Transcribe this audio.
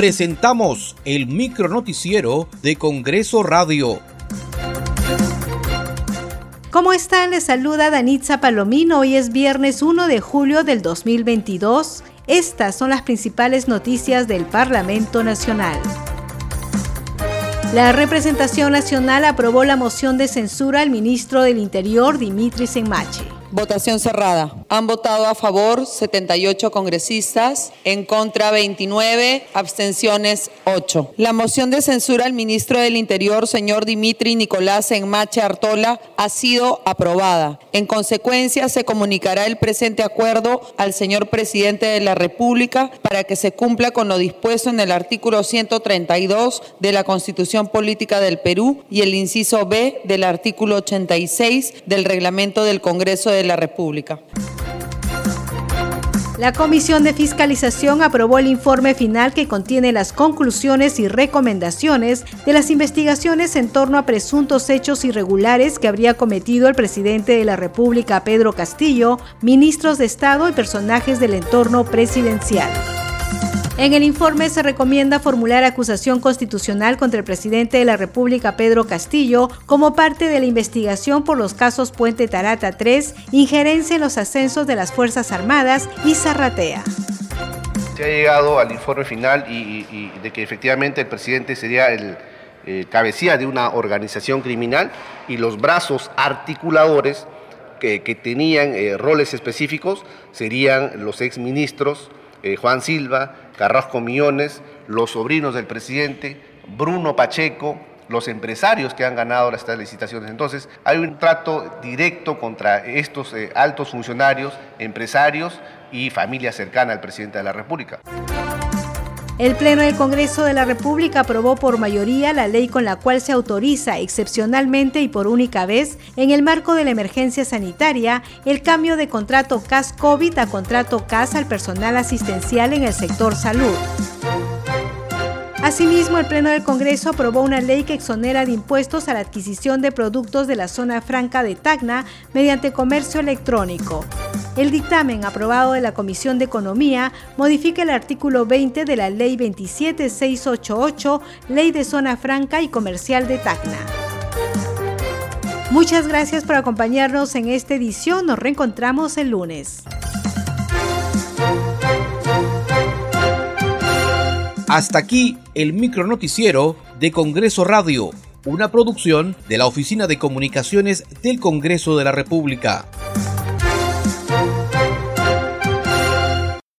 presentamos el micronoticiero de Congreso Radio. ¿Cómo están? Les saluda Danitza Palomino. Hoy es viernes 1 de julio del 2022. Estas son las principales noticias del Parlamento Nacional. La representación nacional aprobó la moción de censura al ministro del Interior, Dimitri Senmachi. Votación cerrada. Han votado a favor 78 congresistas, en contra 29, abstenciones 8. La moción de censura al ministro del Interior, señor Dimitri Nicolás Enmache Artola, ha sido aprobada. En consecuencia, se comunicará el presente acuerdo al señor presidente de la República para que se cumpla con lo dispuesto en el artículo 132 de la Constitución Política del Perú y el inciso B del artículo 86 del reglamento del Congreso de la República. La Comisión de Fiscalización aprobó el informe final que contiene las conclusiones y recomendaciones de las investigaciones en torno a presuntos hechos irregulares que habría cometido el presidente de la República, Pedro Castillo, ministros de Estado y personajes del entorno presidencial. En el informe se recomienda formular acusación constitucional contra el presidente de la República, Pedro Castillo, como parte de la investigación por los casos Puente Tarata 3, injerencia en los ascensos de las Fuerzas Armadas y Zarratea. Se ha llegado al informe final y, de que efectivamente el presidente sería el eh, cabecilla de una organización criminal y los brazos articuladores que, tenían eh, roles específicos serían los exministros eh, Juan Silva, Carrasco Millones, los sobrinos del presidente, Bruno Pacheco, los empresarios que han ganado estas licitaciones. Entonces, hay un trato directo contra estos eh, altos funcionarios, empresarios y familia cercana al presidente de la República. El Pleno del Congreso de la República aprobó por mayoría la ley con la cual se autoriza excepcionalmente y por única vez, en el marco de la emergencia sanitaria, el cambio de contrato CAS-COVID a contrato CAS al personal asistencial en el sector salud. Asimismo, el Pleno del Congreso aprobó una ley que exonera de impuestos a la adquisición de productos de la zona franca de Tacna mediante comercio electrónico. El dictamen aprobado de la Comisión de Economía modifica el artículo 20 de la Ley 27688, Ley de Zona Franca y Comercial de Tacna. Muchas gracias por acompañarnos en esta edición. Nos reencontramos el lunes. Hasta aquí el micronoticiero de Congreso Radio, una producción de la Oficina de Comunicaciones del Congreso de la República.